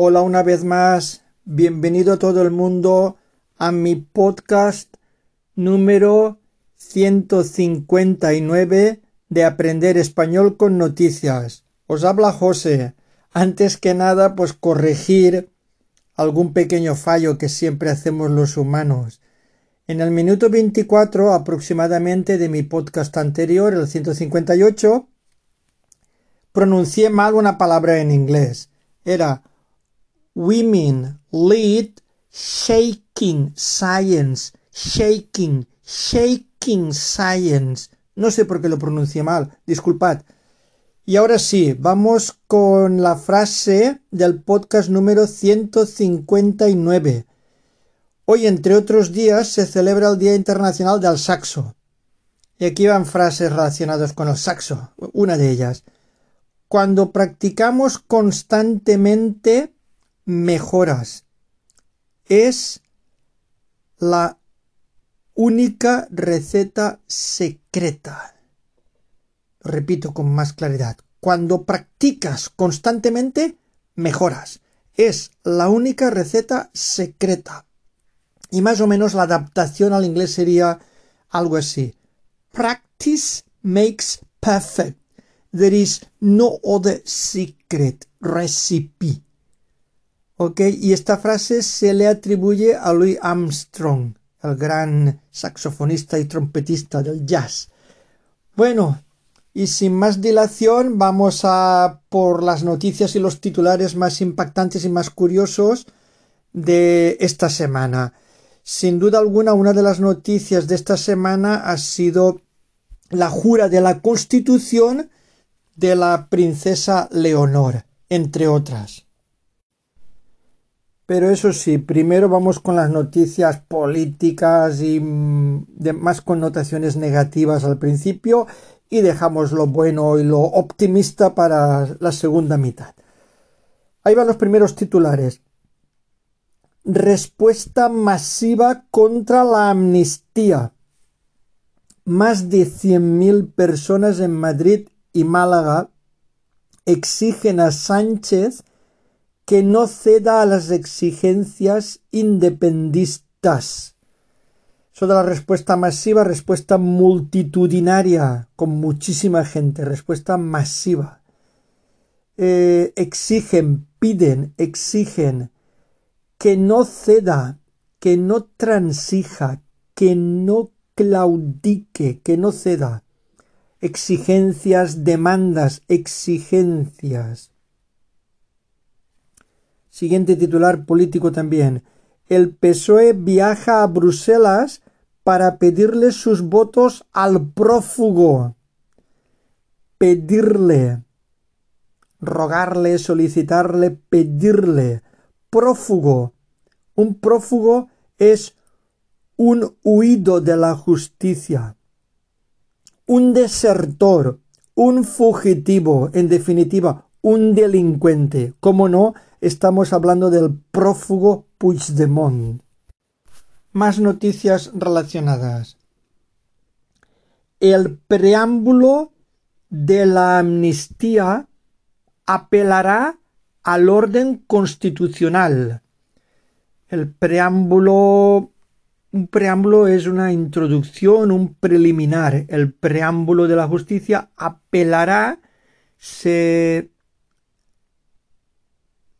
Hola una vez más, bienvenido todo el mundo a mi podcast número 159 de Aprender Español con Noticias. Os habla José. Antes que nada, pues corregir algún pequeño fallo que siempre hacemos los humanos. En el minuto 24 aproximadamente de mi podcast anterior, el 158, pronuncié mal una palabra en inglés. Era Women lead shaking science, shaking, shaking science. No sé por qué lo pronuncié mal, disculpad. Y ahora sí, vamos con la frase del podcast número 159. Hoy, entre otros días, se celebra el Día Internacional del Saxo. Y aquí van frases relacionadas con el saxo. Una de ellas. Cuando practicamos constantemente mejoras. Es la única receta secreta. Repito con más claridad. Cuando practicas constantemente, mejoras. Es la única receta secreta. Y más o menos la adaptación al inglés sería algo así. Practice makes perfect. There is no other secret recipe. ¿Ok? Y esta frase se le atribuye a Louis Armstrong, el gran saxofonista y trompetista del jazz. Bueno, y sin más dilación, vamos a por las noticias y los titulares más impactantes y más curiosos de esta semana. Sin duda alguna, una de las noticias de esta semana ha sido la jura de la Constitución de la princesa Leonor, entre otras. Pero eso sí, primero vamos con las noticias políticas y mm, de más connotaciones negativas al principio y dejamos lo bueno y lo optimista para la segunda mitad. Ahí van los primeros titulares. Respuesta masiva contra la amnistía. Más de 100.000 personas en Madrid y Málaga exigen a Sánchez que no ceda a las exigencias independistas. Eso de la respuesta masiva, respuesta multitudinaria, con muchísima gente, respuesta masiva. Eh, exigen, piden, exigen que no ceda, que no transija, que no claudique, que no ceda. Exigencias, demandas, exigencias. Siguiente titular político también. El PSOE viaja a Bruselas para pedirle sus votos al prófugo. Pedirle. Rogarle, solicitarle, pedirle. Prófugo. Un prófugo es un huido de la justicia. Un desertor, un fugitivo, en definitiva, un delincuente. ¿Cómo no? Estamos hablando del prófugo Puigdemont. Más noticias relacionadas. El preámbulo de la amnistía apelará al orden constitucional. El preámbulo un preámbulo es una introducción, un preliminar. El preámbulo de la justicia apelará, se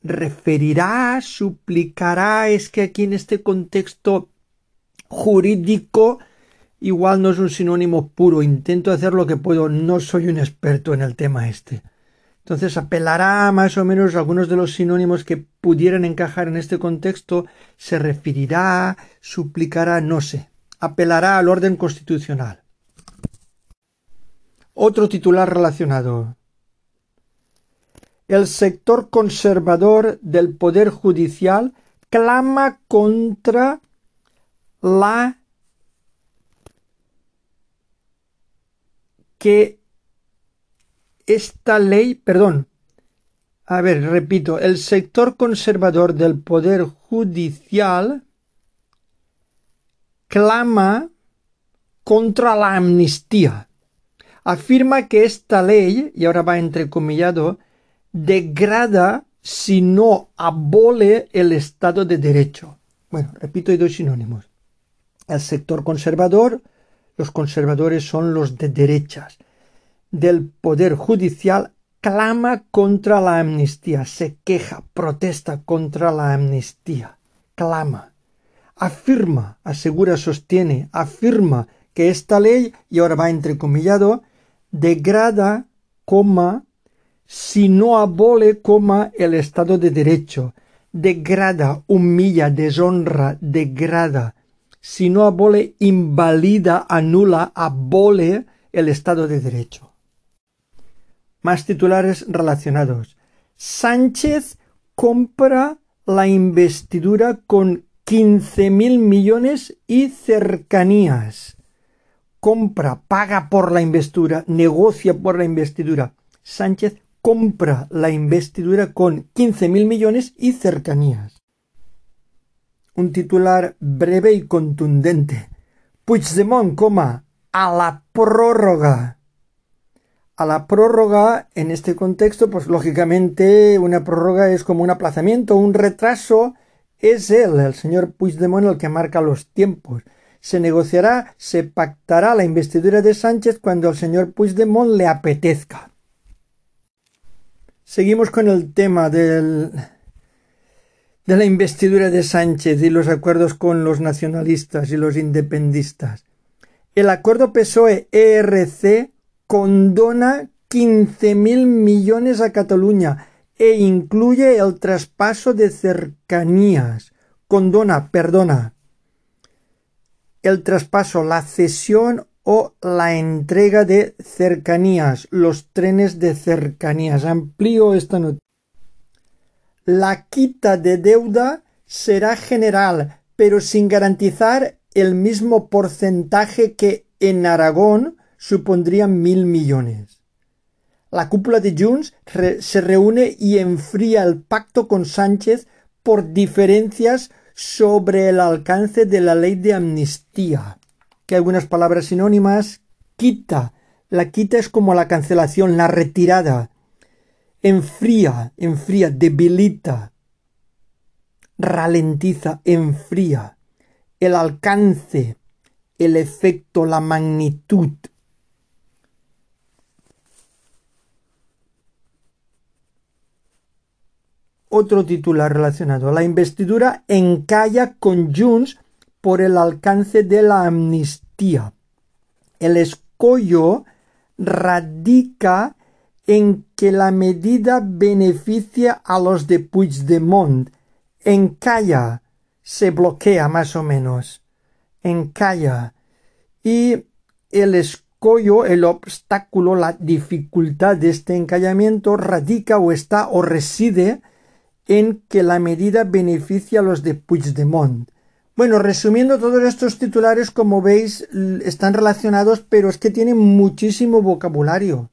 referirá, suplicará, es que aquí en este contexto jurídico igual no es un sinónimo puro, intento hacer lo que puedo, no soy un experto en el tema este. Entonces apelará más o menos algunos de los sinónimos que pudieran encajar en este contexto, se referirá, suplicará, no sé, apelará al orden constitucional. Otro titular relacionado el sector conservador del Poder Judicial clama contra la que esta ley, perdón, a ver, repito, el sector conservador del Poder Judicial clama contra la amnistía. Afirma que esta ley, y ahora va entrecomillado, degrada si no abole el Estado de Derecho. Bueno, repito, hay dos sinónimos. El sector conservador, los conservadores son los de derechas, del Poder Judicial clama contra la amnistía, se queja, protesta contra la amnistía, clama, afirma, asegura, sostiene, afirma que esta ley, y ahora va entrecomillado, degrada, coma, si no abole, coma, el Estado de Derecho, degrada, humilla, deshonra, degrada, si no abole, invalida, anula, abole el Estado de Derecho. Más titulares relacionados. Sánchez compra la investidura con quince mil millones y cercanías. Compra, paga por la investidura, negocia por la investidura. Sánchez compra la investidura con quince mil millones y cercanías. Un titular breve y contundente. Puigdemont, coma, a la prórroga a la prórroga en este contexto, pues lógicamente una prórroga es como un aplazamiento, un retraso. Es él, el señor Puigdemont, el que marca los tiempos. Se negociará, se pactará la investidura de Sánchez cuando al señor Puigdemont le apetezca. Seguimos con el tema de la investidura de Sánchez y los acuerdos con los nacionalistas y los independistas. El acuerdo PSOE-ERC condona quince mil millones a Cataluña e incluye el traspaso de cercanías. Condona, perdona. El traspaso, la cesión o la entrega de cercanías, los trenes de cercanías. Amplío esta noticia. La quita de deuda será general, pero sin garantizar el mismo porcentaje que en Aragón supondrían mil millones. La cúpula de Junts se reúne y enfría el pacto con Sánchez por diferencias sobre el alcance de la ley de amnistía, que algunas palabras sinónimas quita. La quita es como la cancelación, la retirada. Enfría, enfría, debilita, ralentiza, enfría. El alcance, el efecto, la magnitud. otro titular relacionado. La investidura encalla con Junts por el alcance de la amnistía. El escollo radica en que la medida beneficia a los de Puigdemont. Encalla, se bloquea más o menos. Encalla. Y el escollo, el obstáculo, la dificultad de este encallamiento radica o está o reside en que la medida beneficia a los de Puigdemont. Bueno, resumiendo todos estos titulares, como veis, están relacionados, pero es que tienen muchísimo vocabulario.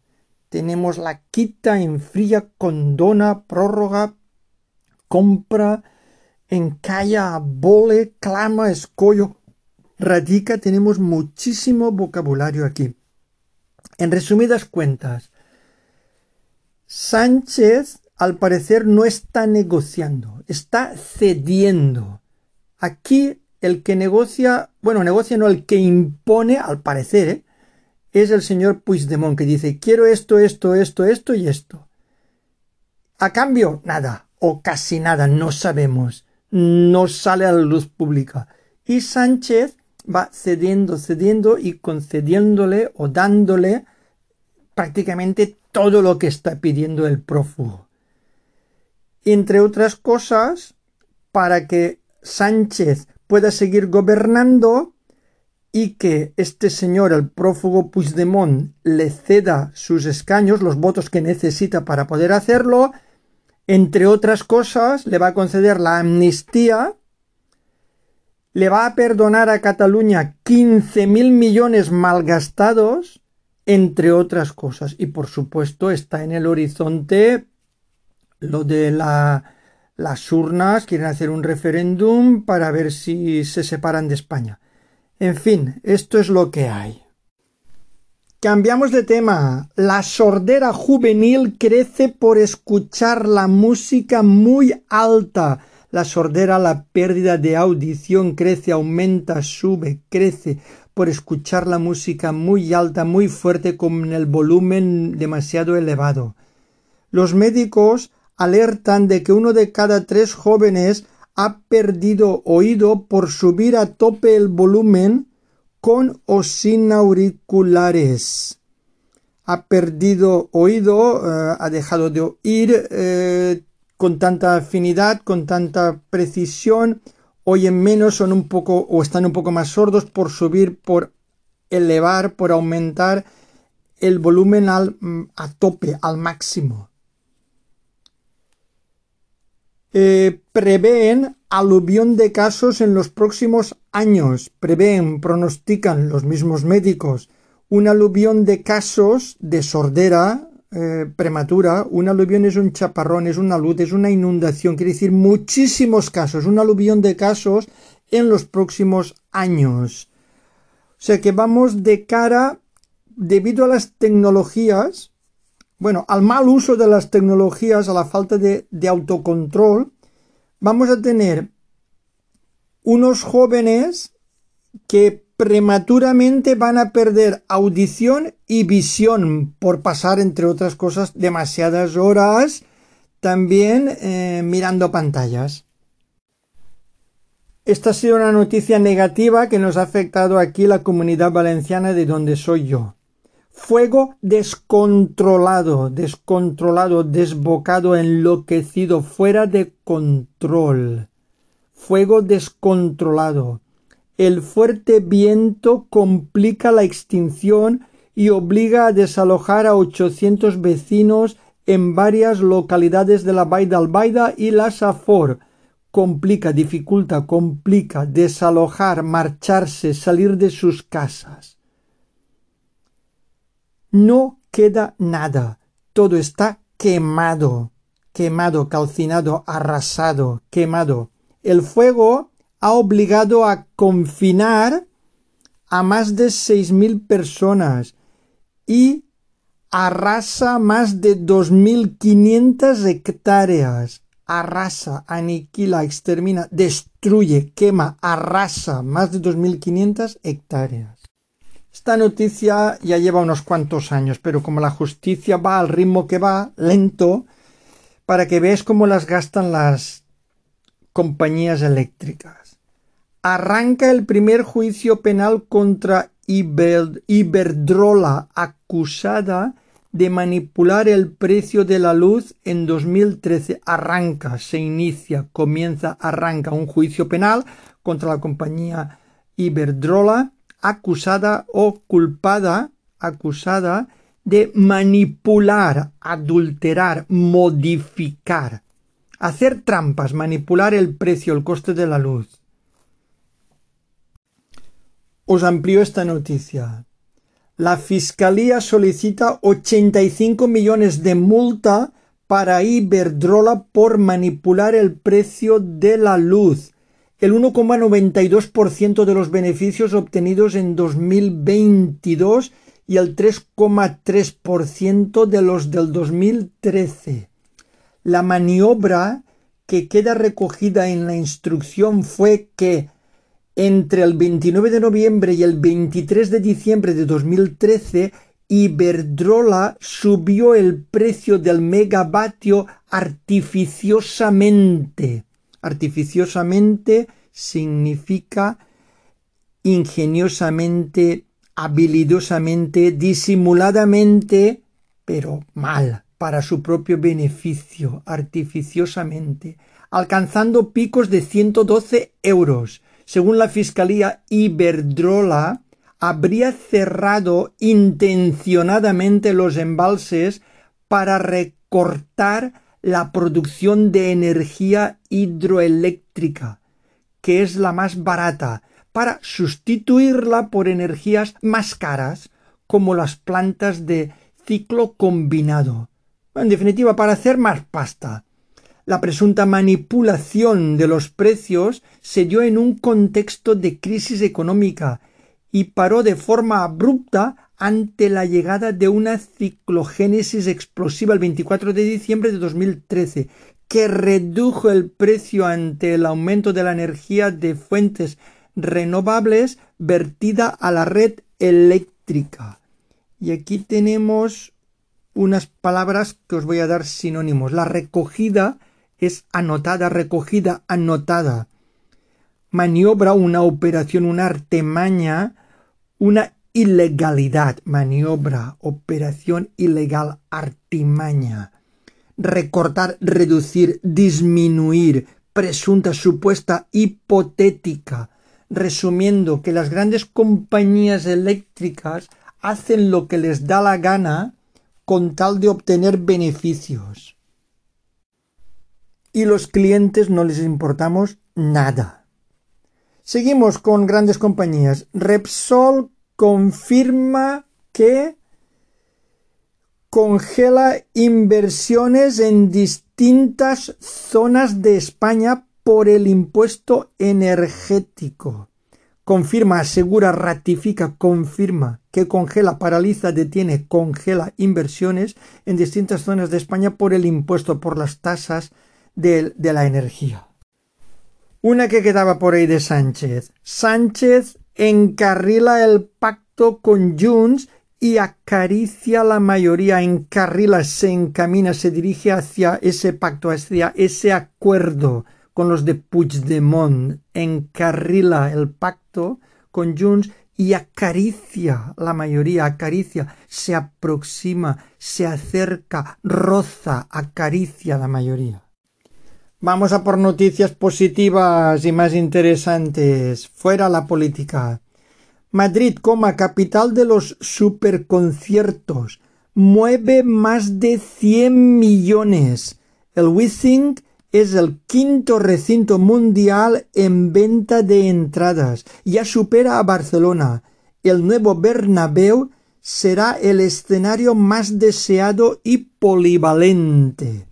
Tenemos la quita, enfría, condona, prórroga, compra, encalla, abole, clama, escollo, radica. Tenemos muchísimo vocabulario aquí. En resumidas cuentas, Sánchez al parecer no está negociando, está cediendo. Aquí el que negocia, bueno, negocia no, el que impone, al parecer, ¿eh? es el señor Puigdemont que dice quiero esto, esto, esto, esto y esto. A cambio, nada, o casi nada, no sabemos, no sale a la luz pública. Y Sánchez va cediendo, cediendo y concediéndole o dándole prácticamente todo lo que está pidiendo el prófugo entre otras cosas, para que Sánchez pueda seguir gobernando y que este señor, el prófugo Puigdemont, le ceda sus escaños, los votos que necesita para poder hacerlo, entre otras cosas, le va a conceder la amnistía, le va a perdonar a Cataluña quince mil millones malgastados, entre otras cosas. Y por supuesto está en el horizonte lo de las urnas, quieren hacer un referéndum para ver si se separan de España. En fin, esto es lo que hay. Cambiamos de tema. La sordera juvenil crece por escuchar la música muy alta. La sordera, la pérdida de audición crece, aumenta, sube, crece por escuchar la música muy alta, muy fuerte, con el volumen demasiado elevado. Los médicos alertan de que uno de cada tres jóvenes ha perdido oído por subir a tope el volumen con o sin auriculares. Ha perdido oído, eh, ha dejado de oír eh, con tanta afinidad, con tanta precisión, oyen menos, son un poco o están un poco más sordos por subir, por elevar, por aumentar el volumen al, mm, a tope, al máximo. Eh, prevén aluvión de casos en los próximos años. Prevén, pronostican los mismos médicos, un aluvión de casos de sordera eh, prematura. Un aluvión es un chaparrón, es una luz, es una inundación, quiere decir muchísimos casos, un aluvión de casos en los próximos años. O sea que vamos de cara, debido a las tecnologías, bueno, al mal uso de las tecnologías, a la falta de, autocontrol, vamos a tener unos jóvenes que prematuramente van a perder audición y visión por pasar, entre otras cosas, demasiadas horas también eh, mirando pantallas. Esta ha sido una noticia negativa que nos ha afectado aquí la comunidad valenciana de donde soy yo. Fuego descontrolado, descontrolado, desbocado, enloquecido, fuera de control. Fuego descontrolado. El fuerte viento complica la extinción y obliga a desalojar a 800 vecinos en varias localidades de la Baida Albaida y la Safor. Complica, dificulta, complica desalojar, marcharse, salir de sus casas. No queda nada. Todo está quemado, quemado, calcinado, arrasado, quemado. El fuego ha obligado a confinar a más de seis mil personas y arrasa más de dos mil quinientas hectáreas. Arrasa, aniquila, extermina, destruye, quema, arrasa más de dos mil quinientas hectáreas. Esta noticia ya lleva unos cuantos años, pero como la justicia va al ritmo que va, lento, para que veas cómo las gastan las compañías eléctricas. Arranca el primer juicio penal contra Iberdrola, acusada de manipular el precio de la luz en 2013. Arranca, se inicia, comienza, arranca un juicio penal contra la compañía Iberdrola acusada o culpada, acusada de manipular, adulterar, modificar, hacer trampas, manipular el precio, el coste de la luz. Os amplío esta noticia. La Fiscalía solicita 85 millones de multa para Iberdrola por manipular el precio de la luz el 1,92% de los beneficios obtenidos en 2022 y el 3,3% de los del 2013. La maniobra que queda recogida en la instrucción fue que entre el 29 de noviembre y el 23 de diciembre de 2013 Iberdrola subió el precio del megavatio artificiosamente artificiosamente significa ingeniosamente, habilidosamente, disimuladamente, pero mal, para su propio beneficio, artificiosamente, alcanzando picos de 112 euros. Según la Fiscalía Iberdrola, habría cerrado intencionadamente los embalses para recortar la producción de energía hidroeléctrica, que es la más barata, para sustituirla por energías más caras, como las plantas de ciclo combinado. En definitiva, para hacer más pasta. La presunta manipulación de los precios se dio en un contexto de crisis económica y paró de forma abrupta ante la llegada de una ciclogénesis explosiva el 24 de diciembre de 2013 que redujo el precio ante el aumento de la energía de fuentes renovables vertida a la red eléctrica. Y aquí tenemos unas palabras que os voy a dar sinónimos. La recogida es anotada, recogida, anotada. Maniobra, una operación, una artemaña, una ilegalidad, maniobra, operación ilegal, artimaña. Recortar, reducir, disminuir, presunta, supuesta, hipotética. Resumiendo que las grandes compañías eléctricas hacen lo que les da la gana con tal de obtener beneficios. Y los clientes no les importamos nada. Seguimos con grandes compañías. Repsol confirma que congela inversiones en distintas zonas de España por el impuesto energético confirma, asegura, ratifica, confirma que congela, paraliza, detiene, congela inversiones en distintas zonas de España por el impuesto, por las tasas de, de la energía. Una que quedaba por ahí de Sánchez. Sánchez encarrila el pacto con Junts y acaricia la mayoría, encarrila, se encamina, se dirige hacia ese pacto, hacia ese acuerdo con los de Puigdemont, encarrila el pacto con Junts y acaricia la mayoría, acaricia, se aproxima, se acerca, roza, acaricia la mayoría. Vamos a por noticias positivas y más interesantes. Fuera la política. Madrid, coma, capital de los superconciertos, mueve más de 100 millones. El Withing es el quinto recinto mundial en venta de entradas. Ya supera a Barcelona. El nuevo Bernabéu será el escenario más deseado y polivalente.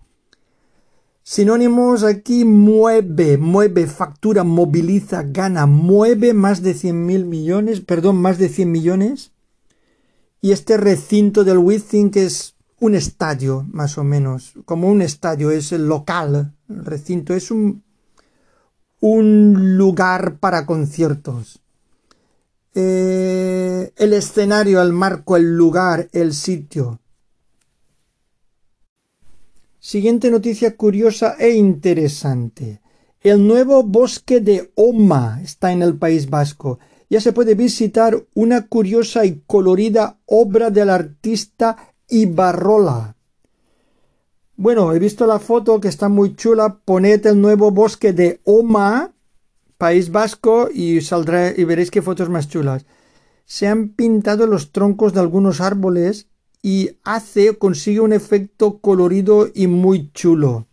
Sinónimos aquí mueve, mueve, factura, moviliza, gana, mueve más de cien mil millones, perdón, más de 100 millones. Y este recinto del Withink es un estadio, más o menos, como un estadio, es el local, el recinto, es un, un lugar para conciertos. Eh, el escenario, el marco, el lugar, el sitio. Siguiente noticia curiosa e interesante. El nuevo bosque de Oma está en el País Vasco. Ya se puede visitar una curiosa y colorida obra del artista Ibarrola. Bueno, he visto la foto que está muy chula. Poned el nuevo bosque de Oma, País Vasco, y saldrá y veréis qué fotos más chulas. Se han pintado los troncos de algunos árboles y hace, consigue un efecto colorido y muy chulo.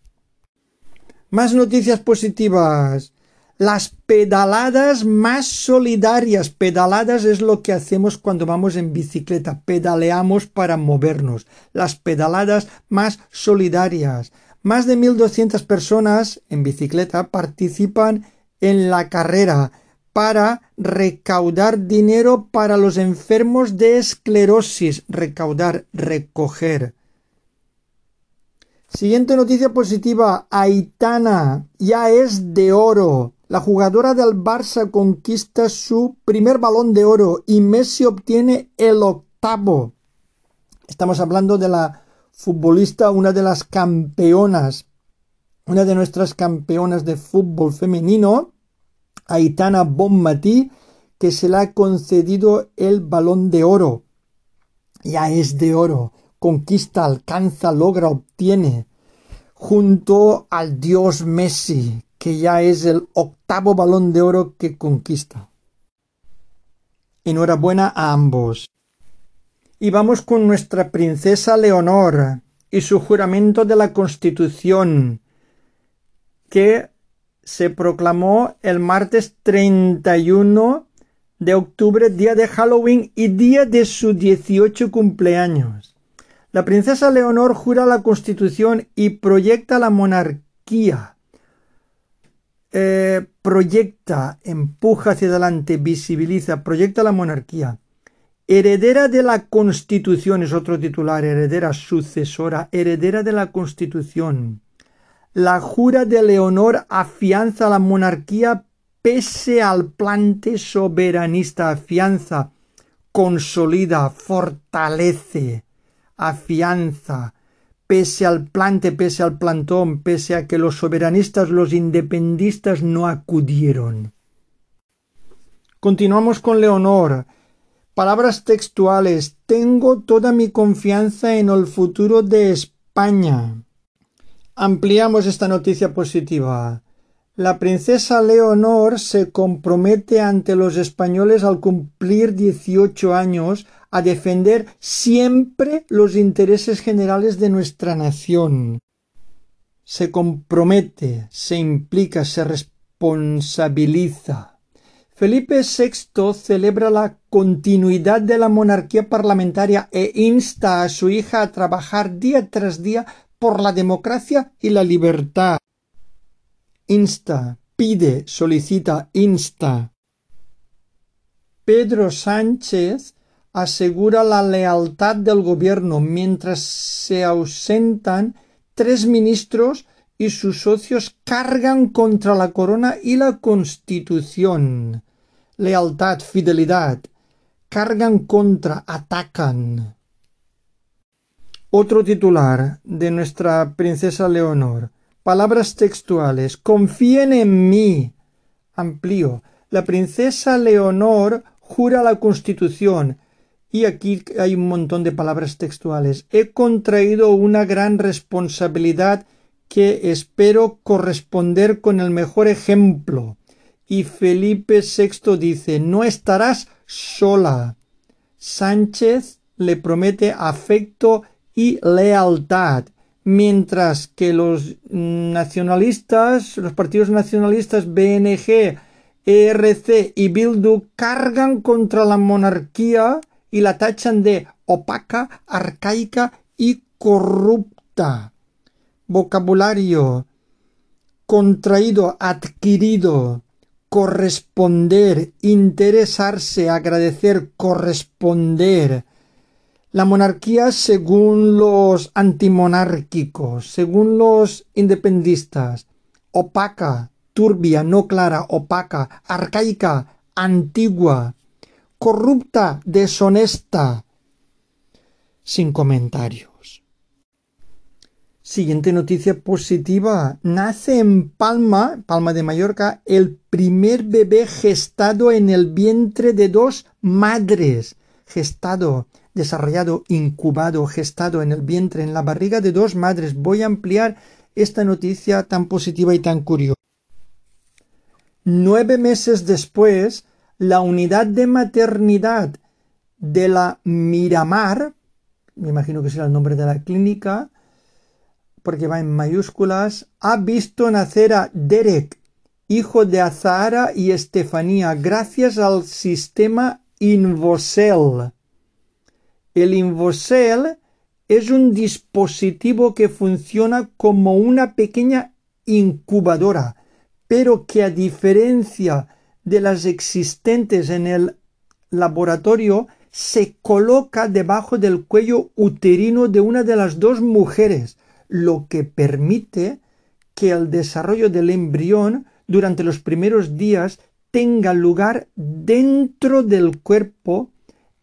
Más noticias positivas las pedaladas más solidarias. Pedaladas es lo que hacemos cuando vamos en bicicleta. Pedaleamos para movernos. Las pedaladas más solidarias. Más de 1.200 personas en bicicleta participan en la carrera para recaudar dinero para los enfermos de esclerosis. Recaudar, recoger. Siguiente noticia positiva. Aitana ya es de oro. La jugadora del Barça conquista su primer balón de oro y Messi obtiene el octavo. Estamos hablando de la futbolista, una de las campeonas, una de nuestras campeonas de fútbol femenino, Aitana Bonmatí, que se le ha concedido el balón de oro. Ya es de oro. Conquista, alcanza, logra, obtiene. Junto al dios Messi, que ya es el octavo balón de oro que conquista. Enhorabuena a ambos. Y vamos con nuestra princesa Leonor y su juramento de la Constitución, que se proclamó el martes 31 de octubre, día de Halloween y día de su 18 cumpleaños. La princesa Leonor jura la Constitución y proyecta la monarquía eh, proyecta, empuja hacia adelante, visibiliza, proyecta la monarquía. heredera de la Constitución, es otro titular, heredera sucesora, heredera de la Constitución. La jura de Leonor afianza la monarquía pese al plante soberanista, afianza, consolida, fortalece, afianza, pese al plante, pese al plantón, pese a que los soberanistas, los independistas no acudieron. Continuamos con Leonor. Palabras textuales. Tengo toda mi confianza en el futuro de España. Ampliamos esta noticia positiva. La princesa Leonor se compromete ante los españoles al cumplir 18 años a defender siempre los intereses generales de nuestra nación. Se compromete, se implica, se responsabiliza. Felipe VI celebra la continuidad de la monarquía parlamentaria e insta a su hija a trabajar día tras día por la democracia y la libertad. Insta, pide, solicita, insta. Pedro Sánchez asegura la lealtad del gobierno mientras se ausentan tres ministros y sus socios cargan contra la corona y la constitución. Lealtad, fidelidad. Cargan contra, atacan. Otro titular de nuestra princesa Leonor. Palabras textuales. Confíen en mí. Amplío. La princesa Leonor jura la Constitución y aquí hay un montón de palabras textuales. He contraído una gran responsabilidad que espero corresponder con el mejor ejemplo. Y Felipe VI dice no estarás sola. Sánchez le promete afecto y lealtad, mientras que los nacionalistas, los partidos nacionalistas BNG, ERC y Bildu cargan contra la monarquía y la tachan de opaca, arcaica y corrupta. Vocabulario contraído, adquirido, corresponder, interesarse, agradecer, corresponder. La monarquía según los antimonárquicos, según los independistas, opaca, turbia, no clara, opaca, arcaica, antigua, corrupta, deshonesta. Sin comentarios. Siguiente noticia positiva. Nace en Palma, Palma de Mallorca, el primer bebé gestado en el vientre de dos madres. Gestado, desarrollado, incubado, gestado en el vientre, en la barriga de dos madres. Voy a ampliar esta noticia tan positiva y tan curiosa. Nueve meses después, la unidad de maternidad de la Miramar, me imagino que será el nombre de la clínica, porque va en mayúsculas, ha visto nacer a Derek, hijo de Azahara y Estefanía, gracias al sistema Invosel. El Invosel es un dispositivo que funciona como una pequeña incubadora, pero que a diferencia de las existentes en el laboratorio se coloca debajo del cuello uterino de una de las dos mujeres, lo que permite que el desarrollo del embrión durante los primeros días tenga lugar dentro del cuerpo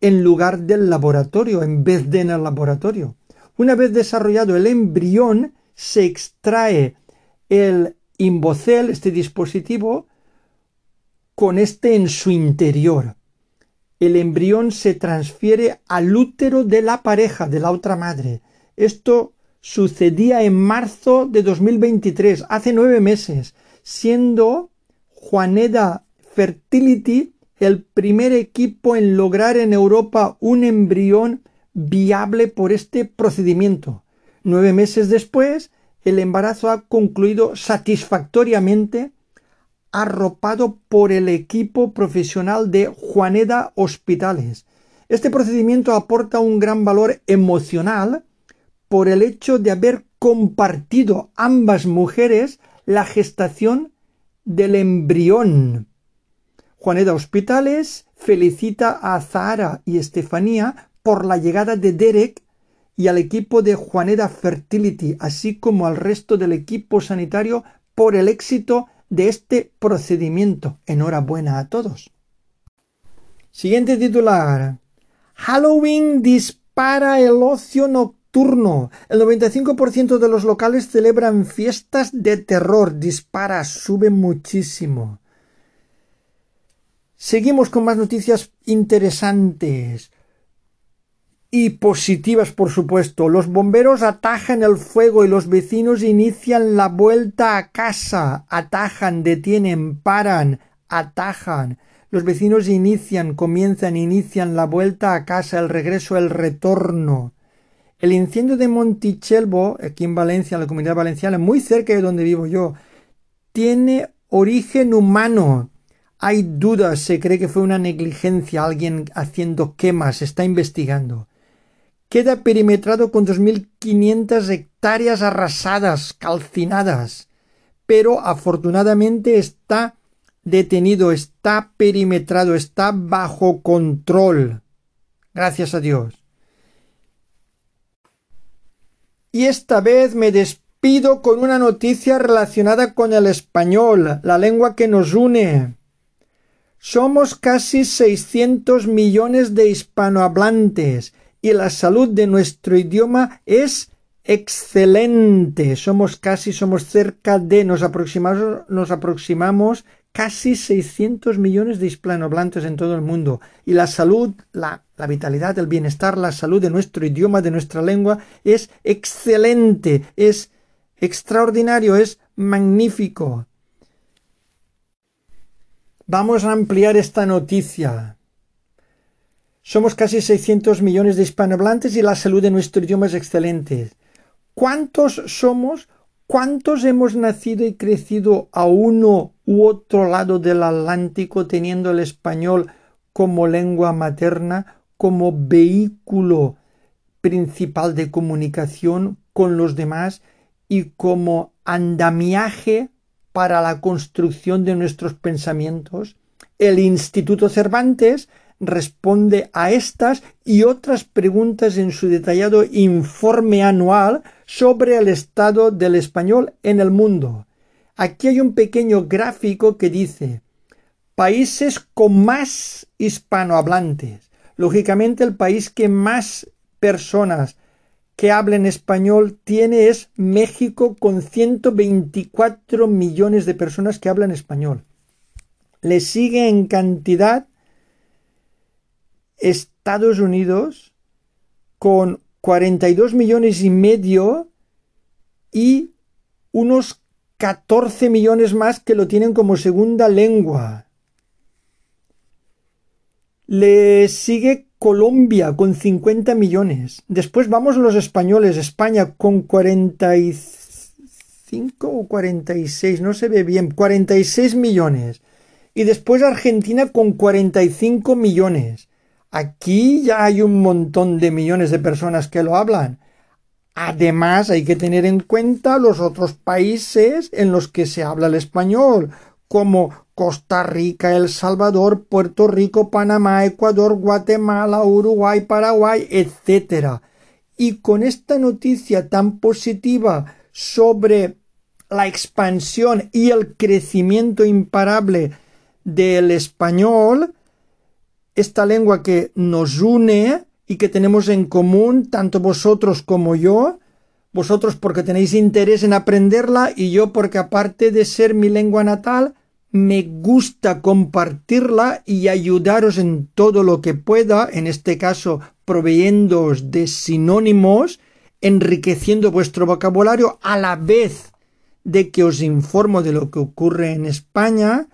en lugar del laboratorio, en vez de en el laboratorio. Una vez desarrollado el embrión, se extrae el imbocel, este dispositivo, con este en su interior. El embrión se transfiere al útero de la pareja, de la otra madre. Esto sucedía en marzo de 2023, hace nueve meses, siendo Juaneda Fertility el primer equipo en lograr en Europa un embrión viable por este procedimiento. Nueve meses después, el embarazo ha concluido satisfactoriamente arropado por el equipo profesional de Juaneda Hospitales. Este procedimiento aporta un gran valor emocional por el hecho de haber compartido ambas mujeres la gestación del embrión. Juaneda Hospitales felicita a Zahara y Estefanía por la llegada de Derek y al equipo de Juaneda Fertility, así como al resto del equipo sanitario por el éxito de este procedimiento. Enhorabuena a todos. Siguiente titular. Halloween dispara el ocio nocturno. El 95% de los locales celebran fiestas de terror. Dispara, sube muchísimo. Seguimos con más noticias interesantes y positivas, por supuesto. Los bomberos atajan el fuego y los vecinos inician la vuelta a casa. Atajan, detienen, paran, atajan. Los vecinos inician, comienzan, inician la vuelta a casa, el regreso, el retorno. El incendio de Montichelvo, aquí en Valencia, en la comunidad valenciana, muy cerca de donde vivo yo, tiene origen humano. Hay dudas, se cree que fue una negligencia, alguien haciendo quemas, está investigando. Queda perimetrado con 2.500 hectáreas arrasadas, calcinadas, pero afortunadamente está detenido, está perimetrado, está bajo control. Gracias a Dios. Y esta vez me despido con una noticia relacionada con el español, la lengua que nos une. Somos casi 600 millones de hispanohablantes y la salud de nuestro idioma es excelente. Somos casi, somos cerca de, nos aproximamos, nos aproximamos casi 600 millones de hispanohablantes en todo el mundo. Y la salud, la, la vitalidad, el bienestar, la salud de nuestro idioma, de nuestra lengua es excelente, es extraordinario, es magnífico. Vamos a ampliar esta noticia. Somos casi 600 millones de hispanohablantes y la salud de nuestro idioma es excelente. ¿Cuántos somos? ¿Cuántos hemos nacido y crecido a uno u otro lado del Atlántico teniendo el español como lengua materna, como vehículo principal de comunicación con los demás y como andamiaje para la construcción de nuestros pensamientos. El Instituto Cervantes responde a estas y otras preguntas en su detallado informe anual sobre el estado del español en el mundo. Aquí hay un pequeño gráfico que dice países con más hispanohablantes. Lógicamente el país que más personas que hablen español tiene es México con 124 millones de personas que hablan español. Le sigue en cantidad Estados Unidos con 42 millones y medio y unos 14 millones más que lo tienen como segunda lengua. Le sigue Colombia con 50 millones. Después vamos los españoles, España con 45 o 46, no se ve bien, 46 millones. Y después Argentina con 45 millones. Aquí ya hay un montón de millones de personas que lo hablan. Además, hay que tener en cuenta los otros países en los que se habla el español, como Costa Rica, El Salvador, Puerto Rico, Panamá, Ecuador, Guatemala, Uruguay, Paraguay, etc. Y con esta noticia tan positiva sobre la expansión y el crecimiento imparable del español, esta lengua que nos une y que tenemos en común, tanto vosotros como yo, vosotros porque tenéis interés en aprenderla y yo porque aparte de ser mi lengua natal, me gusta compartirla y ayudaros en todo lo que pueda, en este caso proveyéndoos de sinónimos, enriqueciendo vuestro vocabulario a la vez de que os informo de lo que ocurre en España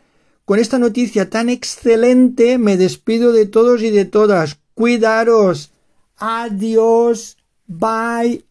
con esta noticia tan excelente me despido de todos y de todas. Cuidaros. Adiós. Bye.